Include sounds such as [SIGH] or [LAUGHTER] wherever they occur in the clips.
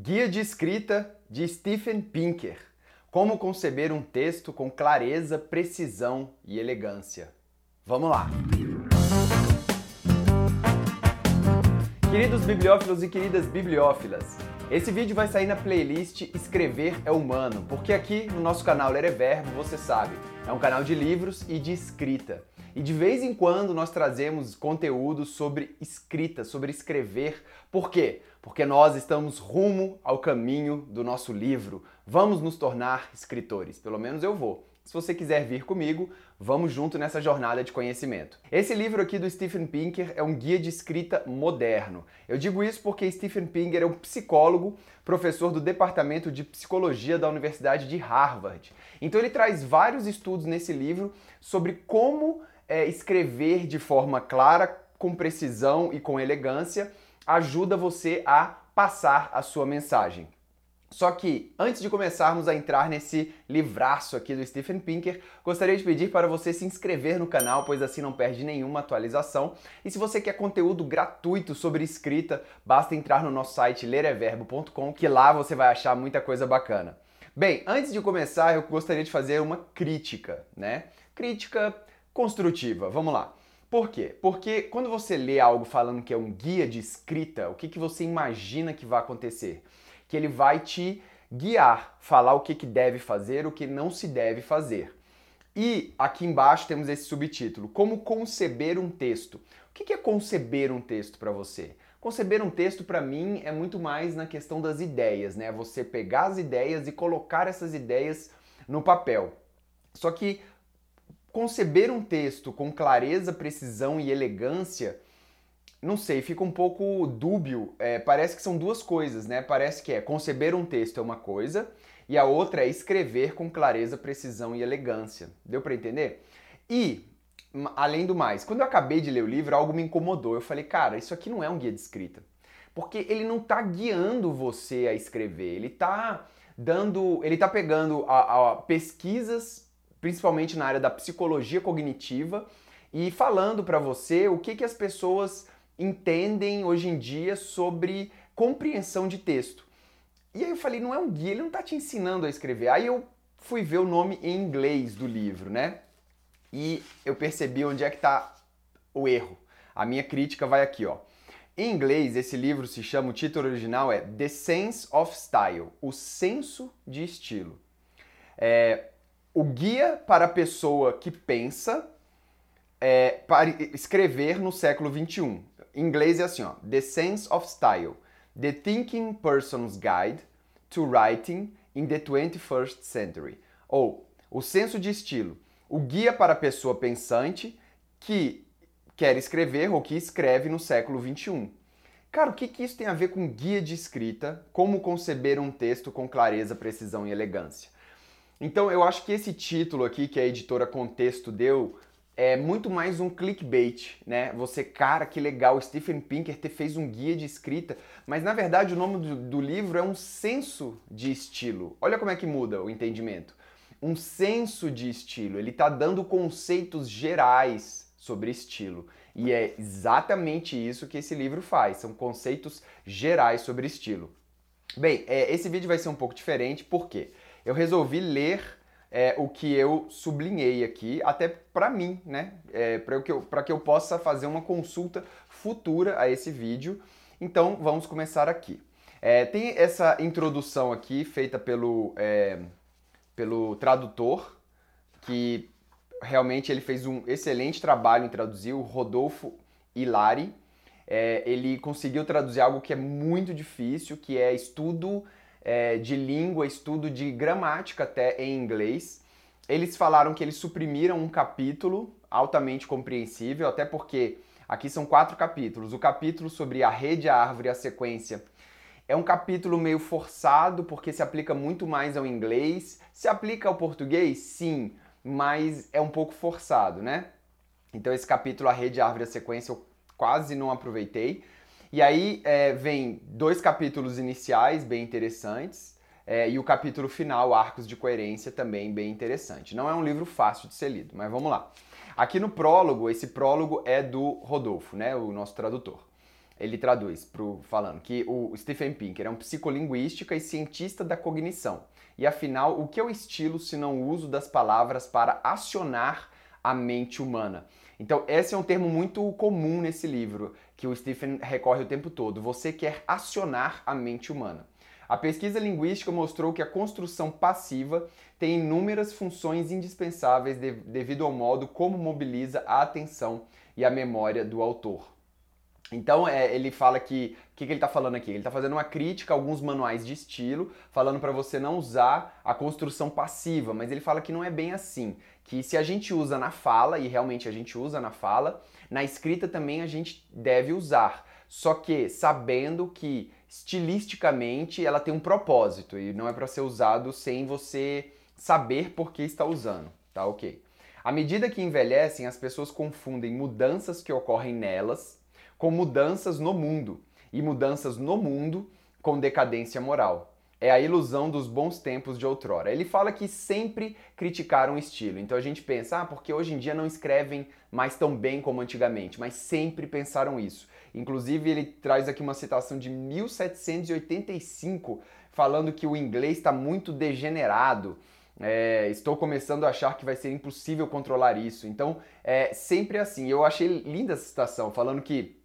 Guia de escrita de Stephen Pinker. Como conceber um texto com clareza, precisão e elegância. Vamos lá! Queridos bibliófilos e queridas bibliófilas, esse vídeo vai sair na playlist Escrever é Humano, porque aqui no nosso canal Ler é Verbo, você sabe, é um canal de livros e de escrita. E de vez em quando nós trazemos conteúdo sobre escrita, sobre escrever. Por quê? Porque nós estamos rumo ao caminho do nosso livro. Vamos nos tornar escritores. Pelo menos eu vou. Se você quiser vir comigo, vamos junto nessa jornada de conhecimento. Esse livro aqui do Stephen Pinker é um guia de escrita moderno. Eu digo isso porque Stephen Pinker é um psicólogo, professor do Departamento de Psicologia da Universidade de Harvard. Então ele traz vários estudos nesse livro sobre como é, escrever de forma clara, com precisão e com elegância ajuda você a passar a sua mensagem. Só que, antes de começarmos a entrar nesse livraço aqui do Stephen Pinker, gostaria de pedir para você se inscrever no canal, pois assim não perde nenhuma atualização. E se você quer conteúdo gratuito sobre escrita, basta entrar no nosso site lereverbo.com, que lá você vai achar muita coisa bacana. Bem, antes de começar, eu gostaria de fazer uma crítica, né? Crítica construtiva. Vamos lá. Por quê? Porque quando você lê algo falando que é um guia de escrita, o que, que você imagina que vai acontecer? Que ele vai te guiar, falar o que, que deve fazer, o que não se deve fazer. E aqui embaixo temos esse subtítulo: Como conceber um texto. O que é conceber um texto para você? Conceber um texto para mim é muito mais na questão das ideias, né? Você pegar as ideias e colocar essas ideias no papel. Só que conceber um texto com clareza, precisão e elegância não sei, fica um pouco dúbio. É, parece que são duas coisas, né? Parece que é conceber um texto é uma coisa e a outra é escrever com clareza, precisão e elegância. Deu para entender? E além do mais, quando eu acabei de ler o livro, algo me incomodou. Eu falei, cara, isso aqui não é um guia de escrita. Porque ele não está guiando você a escrever, ele está dando, ele tá pegando a, a pesquisas, principalmente na área da psicologia cognitiva, e falando para você o que, que as pessoas entendem hoje em dia sobre compreensão de texto. E aí eu falei, não é um guia, ele não está te ensinando a escrever. Aí eu fui ver o nome em inglês do livro, né? E eu percebi onde é que está o erro. A minha crítica vai aqui, ó. Em inglês, esse livro se chama, o título original é The Sense of Style, o senso de estilo. É, o guia para a pessoa que pensa é, para escrever no século 21. Em inglês é assim, ó, The Sense of Style, The Thinking Person's Guide to Writing in the 21st Century. Ou O Senso de Estilo, o guia para a pessoa pensante que quer escrever ou que escreve no século 21. Cara, o que, que isso tem a ver com guia de escrita? Como conceber um texto com clareza, precisão e elegância? Então, eu acho que esse título aqui que a editora Contexto deu é muito mais um clickbait, né? Você, cara, que legal, Stephen Pinker fez um guia de escrita, mas na verdade o nome do, do, livro é um senso de estilo. Olha como é que muda o entendimento. Um senso de estilo, ele está dando conceitos gerais sobre estilo. E é exatamente isso que esse livro faz, são conceitos gerais sobre estilo. Bem, é, esse vídeo vai ser um pouco diferente, porque eu resolvi ler é, o que eu sublinhei aqui, até para mim, né? É, para que, eu, que eu possa fazer uma consulta futura a esse vídeo. Então vamos começar aqui. É, tem essa introdução aqui feita pelo, é, pelo tradutor, que realmente ele fez um excelente trabalho em traduzir, o Rodolfo Hilari. É, ele conseguiu traduzir algo que é muito difícil, que é estudo é, de língua, estudo de gramática até em inglês. Eles falaram que eles suprimiram um capítulo altamente compreensível, até porque aqui são quatro capítulos. O capítulo sobre a rede, a árvore e a sequência é um capítulo meio forçado, porque se aplica muito mais ao inglês. Se aplica ao português? Sim, mas é um pouco forçado, né? Então esse capítulo, a rede, a árvore e a sequência, eu quase não aproveitei. E aí é, vem dois capítulos iniciais bem interessantes é, e o capítulo final, Arcos de Coerência, também bem interessante. Não é um livro fácil de ser lido, mas vamos lá. Aqui no prólogo, esse prólogo é do Rodolfo, né, o nosso tradutor. ele traduz pro, falando que o Stephen Pinker é um psicolinguística e cientista da cognição. E afinal, o que é o estilo se não o uso das palavras para acionar a mente humana? Então, esse é um termo muito comum nesse livro, que o Stephen recorre o tempo todo. Você quer acionar a mente humana. A pesquisa linguística mostrou que a construção passiva tem inúmeras funções indispensáveis de, devido ao modo como mobiliza a atenção e a memória do autor. Então é, ele fala que o que, que, ele está falando aqui? Ele está fazendo uma crítica a alguns manuais de estilo, falando para você não usar a construção passiva, mas ele fala que não é bem assim. Que se a gente usa na fala, e realmente a gente usa na fala, na escrita também a gente deve usar. Só que sabendo que estilisticamente ela tem um propósito e não é para ser usado sem você saber por que está usando, tá ok? À medida que envelhecem, as pessoas confundem mudanças que ocorrem nelas com mudanças no mundo, e mudanças no mundo com decadência moral. É a ilusão dos bons tempos de outrora. Ele fala que sempre criticaram o estilo. Então a gente pensa, ah, porque hoje em dia não escrevem mais tão bem como antigamente, mas sempre pensaram isso. Inclusive, ele traz aqui uma citação de 1785, falando que o inglês está muito degenerado. É, estou começando a achar que vai ser impossível controlar isso. Então, é sempre assim. Eu achei linda essa citação, falando que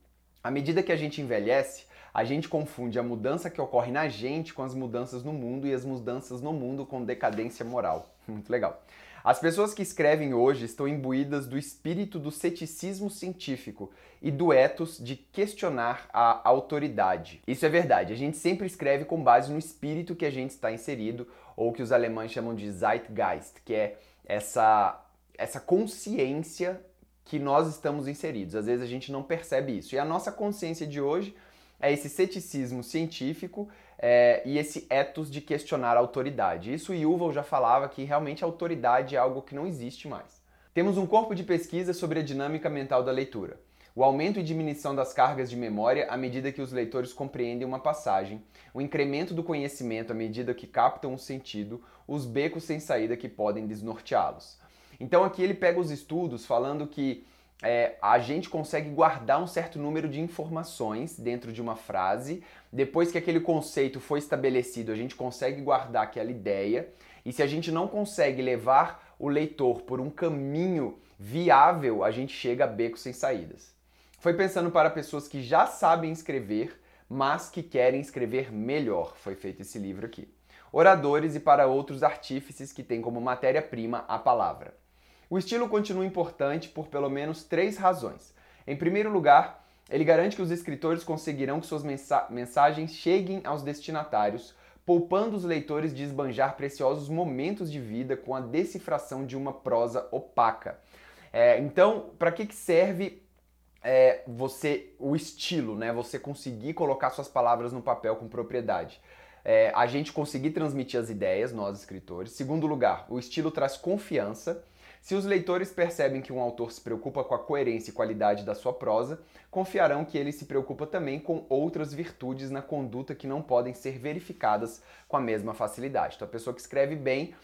à medida que a gente envelhece, a gente confunde a mudança que ocorre na gente com as mudanças no mundo e as mudanças no mundo com decadência moral. [LAUGHS] Muito legal. As pessoas que escrevem hoje estão imbuídas do espírito do ceticismo científico e do ethos de questionar a autoridade. Isso é verdade, a gente sempre escreve com base no espírito que a gente está inserido, ou que os alemães chamam de Zeitgeist, que é essa, essa consciência que nós estamos inseridos. Às vezes a gente não percebe isso. E a nossa consciência de hoje é esse ceticismo científico é, e esse ethos de questionar a autoridade. Isso Yuval já falava que realmente a autoridade é algo que não existe mais. Temos um corpo de pesquisa sobre a dinâmica mental da leitura. O aumento e diminuição das cargas de memória à medida que os leitores compreendem uma passagem, o incremento do conhecimento à medida que captam um sentido, os becos sem saída que podem desnorteá-los. Então aqui ele pega os estudos falando que é, a gente consegue guardar um certo número de informações dentro de uma frase. Depois que aquele conceito foi estabelecido, a gente consegue guardar aquela ideia. E se a gente não consegue levar o leitor por um caminho viável, a gente chega a becos sem saídas. Foi pensando para pessoas que já sabem escrever, mas que querem escrever melhor. Foi feito esse livro aqui. Oradores e para outros artífices que têm como matéria-prima a palavra. O estilo continua importante por pelo menos três razões. Em primeiro lugar, ele garante que os escritores conseguirão que suas mensa mensagens cheguem aos destinatários, poupando os leitores de esbanjar preciosos momentos de vida com a decifração de uma prosa opaca. É, então, para que, que serve é, você o estilo, né? Você conseguir colocar suas palavras no papel com propriedade. É, a gente conseguir transmitir as ideias, nós escritores. Segundo lugar, o estilo traz confiança. Se os leitores percebem que um autor se preocupa com a coerência e qualidade da sua prosa, confiarão que ele se preocupa também com outras virtudes na conduta que não podem ser verificadas com a mesma facilidade. Então, a pessoa que escreve bem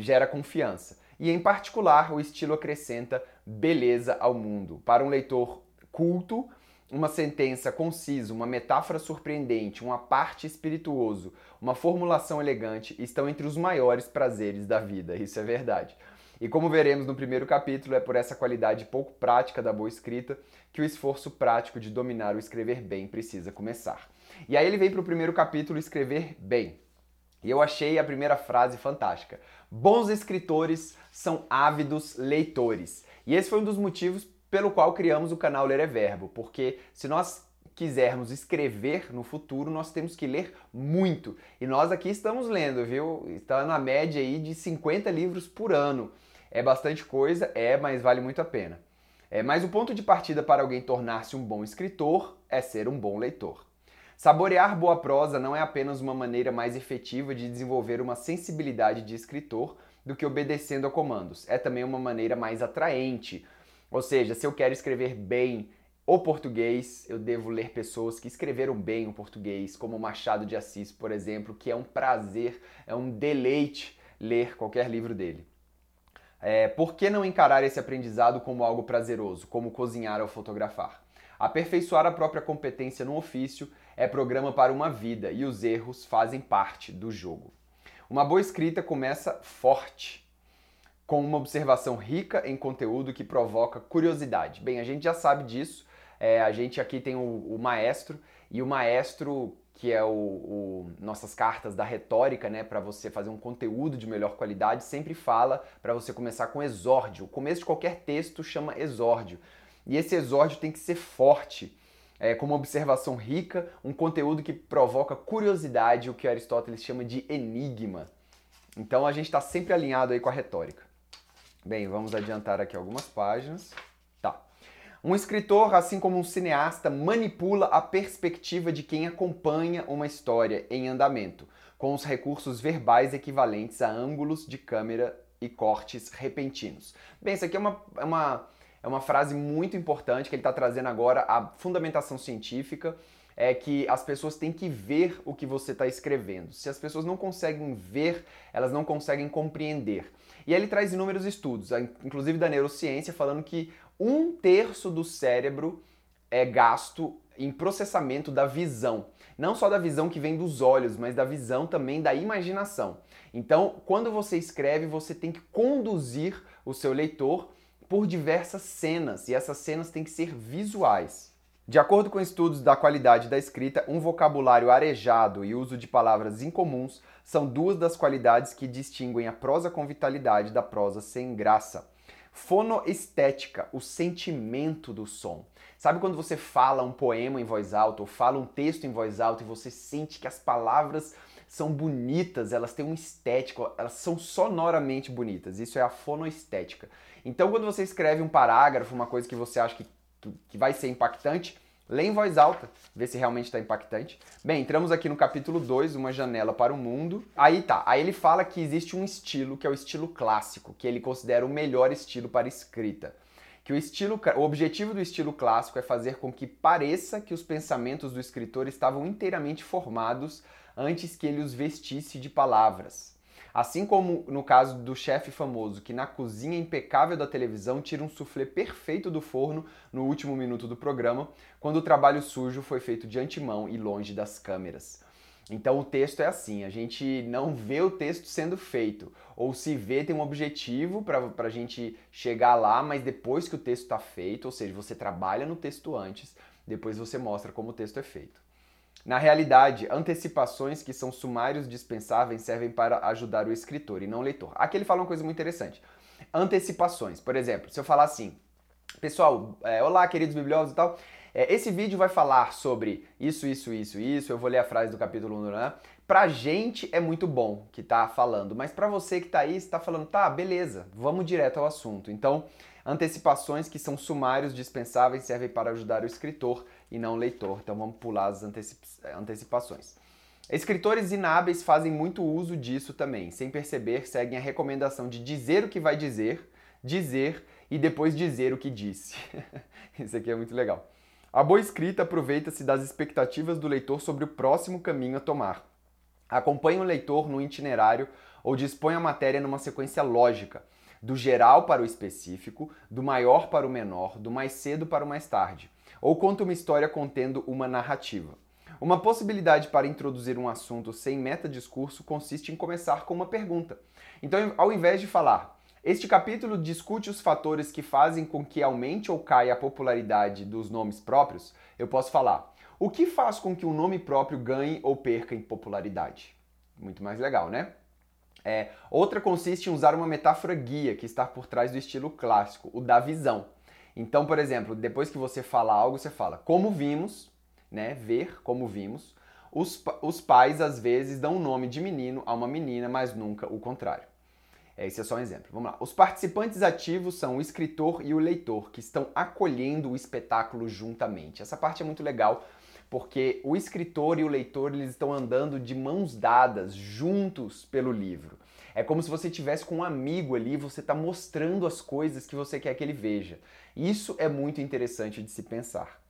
gera confiança. E, em particular, o estilo acrescenta beleza ao mundo. Para um leitor culto, uma sentença concisa, uma metáfora surpreendente, um aparte espirituoso, uma formulação elegante estão entre os maiores prazeres da vida. Isso é verdade. E como veremos no primeiro capítulo, é por essa qualidade pouco prática da boa escrita que o esforço prático de dominar o escrever bem precisa começar. E aí ele vem para o primeiro capítulo escrever bem. E eu achei a primeira frase fantástica. Bons escritores são ávidos leitores. E esse foi um dos motivos pelo qual criamos o canal Ler é Verbo, porque se nós quisermos escrever no futuro, nós temos que ler muito. E nós aqui estamos lendo, viu? Está na média aí de 50 livros por ano. É bastante coisa, é, mas vale muito a pena. É, mas o ponto de partida para alguém tornar-se um bom escritor é ser um bom leitor. Saborear boa prosa não é apenas uma maneira mais efetiva de desenvolver uma sensibilidade de escritor do que obedecendo a comandos, é também uma maneira mais atraente. Ou seja, se eu quero escrever bem o português, eu devo ler pessoas que escreveram bem o português, como Machado de Assis, por exemplo, que é um prazer, é um deleite ler qualquer livro dele. É, por que não encarar esse aprendizado como algo prazeroso, como cozinhar ou fotografar? Aperfeiçoar a própria competência no ofício é programa para uma vida e os erros fazem parte do jogo. Uma boa escrita começa forte, com uma observação rica em conteúdo que provoca curiosidade. Bem, a gente já sabe disso. É, a gente aqui tem o, o, maestro e o maestro que é o, o nossas cartas da retórica, né, para você fazer um conteúdo de melhor qualidade, sempre fala para você começar com exórdio. O começo de qualquer texto chama exórdio. E esse exórdio tem que ser forte, é, com uma observação rica, um conteúdo que provoca curiosidade, o que Aristóteles chama de enigma. Então a gente está sempre alinhado aí com a retórica. Bem, vamos adiantar aqui algumas páginas. Um escritor, assim como um cineasta, manipula a perspectiva de quem acompanha uma história em andamento, com os recursos verbais equivalentes a ângulos de câmera e cortes repentinos. Bem, isso aqui é uma, é uma, é uma frase muito importante que ele está trazendo agora, a fundamentação científica é que as pessoas têm que ver o que você está escrevendo. Se as pessoas não conseguem ver, elas não conseguem compreender. E ele traz inúmeros estudos, inclusive da neurociência, falando que um terço do cérebro é gasto em processamento da visão. Não só da visão que vem dos olhos, mas da visão também da imaginação. Então, quando você escreve, você tem que conduzir o seu leitor por diversas cenas, e essas cenas têm que ser visuais. De acordo com estudos da qualidade da escrita, um vocabulário arejado e uso de palavras incomuns são duas das qualidades que distinguem a prosa com vitalidade da prosa sem graça. Fonoestética, o sentimento do som. Sabe quando você fala um poema em voz alta ou fala um texto em voz alta e você sente que as palavras são bonitas, elas têm um estético, elas são sonoramente bonitas. Isso é a fonoestética. Então, quando você escreve um parágrafo, uma coisa que você acha que que vai ser impactante, lê em voz alta, vê se realmente está impactante. Bem, entramos aqui no capítulo 2, Uma Janela para o Mundo. Aí tá, aí ele fala que existe um estilo, que é o estilo clássico, que ele considera o melhor estilo para escrita. Que o, estilo, o objetivo do estilo clássico é fazer com que pareça que os pensamentos do escritor estavam inteiramente formados antes que ele os vestisse de palavras. Assim como no caso do chefe famoso que na cozinha impecável da televisão tira um soufflé perfeito do forno no último minuto do programa, quando o trabalho sujo foi feito de antemão e longe das câmeras. Então o texto é assim, a gente não vê o texto sendo feito, ou se vê tem um objetivo para a gente chegar lá, mas depois que o texto está feito, ou seja, você trabalha no texto antes, depois você mostra como o texto é feito. Na realidade, antecipações que são sumários dispensáveis servem para ajudar o escritor e não o leitor. Aqui ele fala uma coisa muito interessante. Antecipações. Por exemplo, se eu falar assim, pessoal, é, olá queridos bibliólogos e tal, é, esse vídeo vai falar sobre isso, isso, isso, isso, eu vou ler a frase do capítulo 1, né? Pra gente é muito bom que tá falando, mas para você que tá aí, você tá falando, tá, beleza, vamos direto ao assunto. Então, antecipações que são sumários dispensáveis servem para ajudar o escritor e não leitor. Então vamos pular as antecipações. Escritores inábeis fazem muito uso disso também. Sem perceber, seguem a recomendação de dizer o que vai dizer, dizer e depois dizer o que disse. [LAUGHS] Isso aqui é muito legal. A boa escrita aproveita-se das expectativas do leitor sobre o próximo caminho a tomar. Acompanha o leitor no itinerário ou dispõe a matéria numa sequência lógica, do geral para o específico, do maior para o menor, do mais cedo para o mais tarde ou conta uma história contendo uma narrativa. Uma possibilidade para introduzir um assunto sem meta-discurso consiste em começar com uma pergunta. Então, ao invés de falar, este capítulo discute os fatores que fazem com que aumente ou caia a popularidade dos nomes próprios, eu posso falar, o que faz com que um nome próprio ganhe ou perca em popularidade? Muito mais legal, né? É, outra consiste em usar uma metáfora guia que está por trás do estilo clássico, o da visão. Então, por exemplo, depois que você fala algo, você fala como vimos, né? Ver como vimos. Os, os pais às vezes dão o nome de menino a uma menina, mas nunca o contrário. Esse é só um exemplo. Vamos lá. Os participantes ativos são o escritor e o leitor, que estão acolhendo o espetáculo juntamente. Essa parte é muito legal, porque o escritor e o leitor eles estão andando de mãos dadas, juntos pelo livro. É como se você tivesse com um amigo ali, você está mostrando as coisas que você quer que ele veja. Isso é muito interessante de se pensar.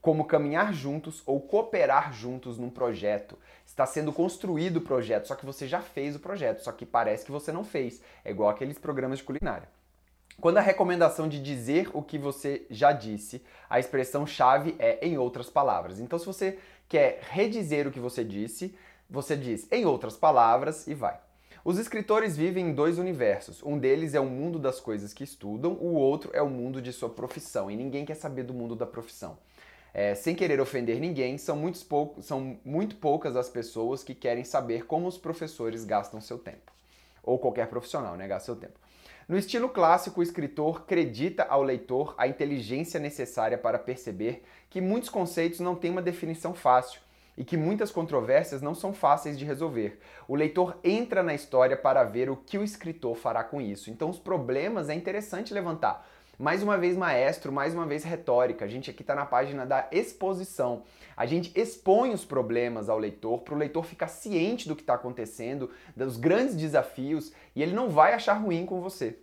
Como caminhar juntos ou cooperar juntos num projeto. Está sendo construído o projeto, só que você já fez o projeto, só que parece que você não fez. É igual aqueles programas de culinária. Quando a recomendação de dizer o que você já disse, a expressão chave é em outras palavras. Então, se você quer redizer o que você disse, você diz em outras palavras e vai. Os escritores vivem em dois universos. Um deles é o mundo das coisas que estudam, o outro é o mundo de sua profissão. E ninguém quer saber do mundo da profissão. É, sem querer ofender ninguém, são, muitos são muito poucas as pessoas que querem saber como os professores gastam seu tempo. Ou qualquer profissional, né? Gasta seu tempo. No estilo clássico, o escritor acredita ao leitor a inteligência necessária para perceber que muitos conceitos não têm uma definição fácil e que muitas controvérsias não são fáceis de resolver. O leitor entra na história para ver o que o escritor fará com isso. Então, os problemas é interessante levantar. Mais uma vez, maestro, mais uma vez, retórica. A gente aqui está na página da exposição. A gente expõe os problemas ao leitor para o leitor ficar ciente do que está acontecendo, dos grandes desafios, e ele não vai achar ruim com você,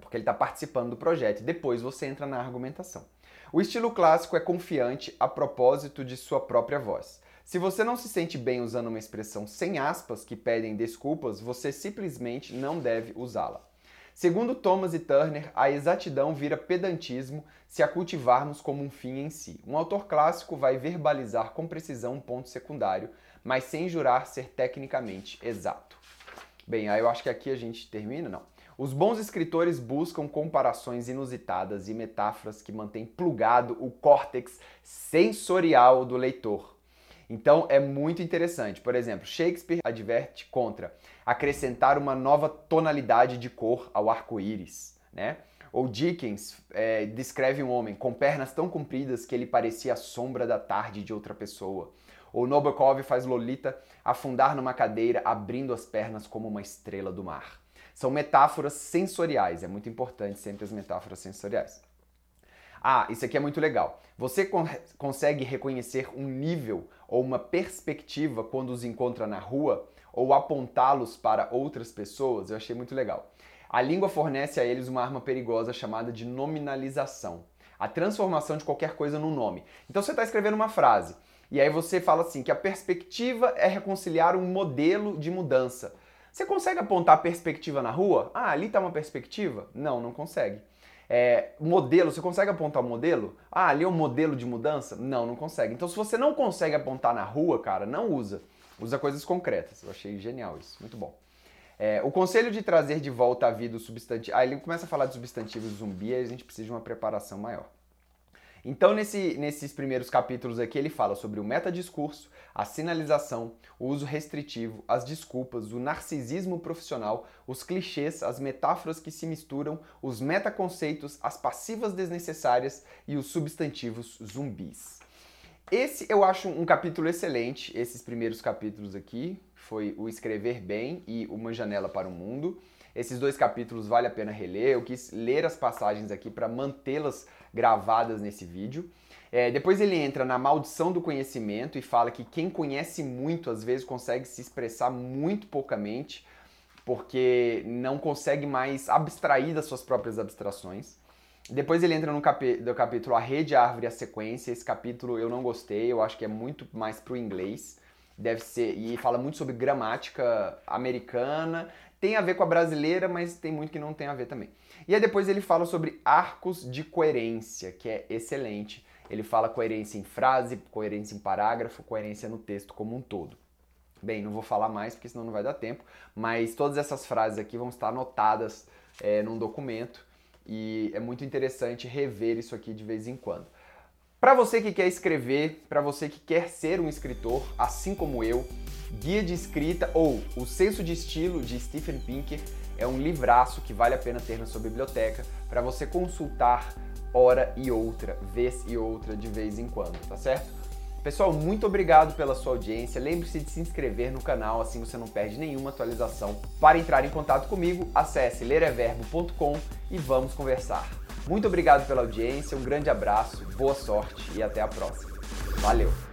porque ele está participando do projeto. Depois você entra na argumentação. O estilo clássico é confiante a propósito de sua própria voz. Se você não se sente bem usando uma expressão sem aspas que pedem desculpas, você simplesmente não deve usá-la. Segundo Thomas e Turner, a exatidão vira pedantismo se a cultivarmos como um fim em si. Um autor clássico vai verbalizar com precisão um ponto secundário, mas sem jurar ser tecnicamente exato. Bem, aí eu acho que aqui a gente termina, não. Os bons escritores buscam comparações inusitadas e metáforas que mantêm plugado o córtex sensorial do leitor. Então é muito interessante. Por exemplo, Shakespeare adverte contra acrescentar uma nova tonalidade de cor ao arco-íris, né? Ou Dickens é, descreve um homem com pernas tão compridas que ele parecia a sombra da tarde de outra pessoa. Ou Nabokov faz Lolita afundar numa cadeira, abrindo as pernas como uma estrela do mar. São metáforas sensoriais, é muito importante sempre as metáforas sensoriais. Ah, isso aqui é muito legal. Você con consegue reconhecer um nível ou uma perspectiva quando os encontra na rua ou apontá-los para outras pessoas? Eu achei muito legal. A língua fornece a eles uma arma perigosa chamada de nominalização a transformação de qualquer coisa num nome. Então você está escrevendo uma frase e aí você fala assim que a perspectiva é reconciliar um modelo de mudança. Você consegue apontar a perspectiva na rua? Ah, ali está uma perspectiva? Não, não consegue. É, modelo, você consegue apontar o um modelo? Ah, ali é um modelo de mudança? Não, não consegue. Então, se você não consegue apontar na rua, cara, não usa. Usa coisas concretas. Eu achei genial isso. Muito bom. É, o conselho de trazer de volta à vida o substantivo. Aí ele começa a falar de substantivos zumbi, aí a gente precisa de uma preparação maior. Então, nesse, nesses primeiros capítulos aqui, ele fala sobre o metadiscurso, a sinalização, o uso restritivo, as desculpas, o narcisismo profissional, os clichês, as metáforas que se misturam, os metaconceitos, as passivas desnecessárias e os substantivos zumbis. Esse eu acho um capítulo excelente, esses primeiros capítulos aqui, foi o Escrever Bem e Uma Janela para o Mundo. Esses dois capítulos vale a pena reler. Eu quis ler as passagens aqui para mantê-las gravadas nesse vídeo. É, depois ele entra na maldição do conhecimento e fala que quem conhece muito às vezes consegue se expressar muito poucamente, porque não consegue mais abstrair das suas próprias abstrações. Depois ele entra no do capítulo A Rede, a Árvore e a Sequência. Esse capítulo eu não gostei, eu acho que é muito mais pro inglês. Deve ser. E fala muito sobre gramática americana, tem a ver com a brasileira, mas tem muito que não tem a ver também. E aí depois ele fala sobre arcos de coerência, que é excelente. Ele fala coerência em frase, coerência em parágrafo, coerência no texto como um todo. Bem, não vou falar mais porque senão não vai dar tempo, mas todas essas frases aqui vão estar anotadas é, num documento e é muito interessante rever isso aqui de vez em quando. Para você que quer escrever, para você que quer ser um escritor, assim como eu, Guia de Escrita ou O Senso de Estilo de Stephen Pinker é um livraço que vale a pena ter na sua biblioteca para você consultar hora e outra, vez e outra de vez em quando, tá certo? Pessoal, muito obrigado pela sua audiência. Lembre-se de se inscrever no canal, assim você não perde nenhuma atualização. Para entrar em contato comigo, acesse lereverbo.com e vamos conversar. Muito obrigado pela audiência, um grande abraço, boa sorte e até a próxima. Valeu!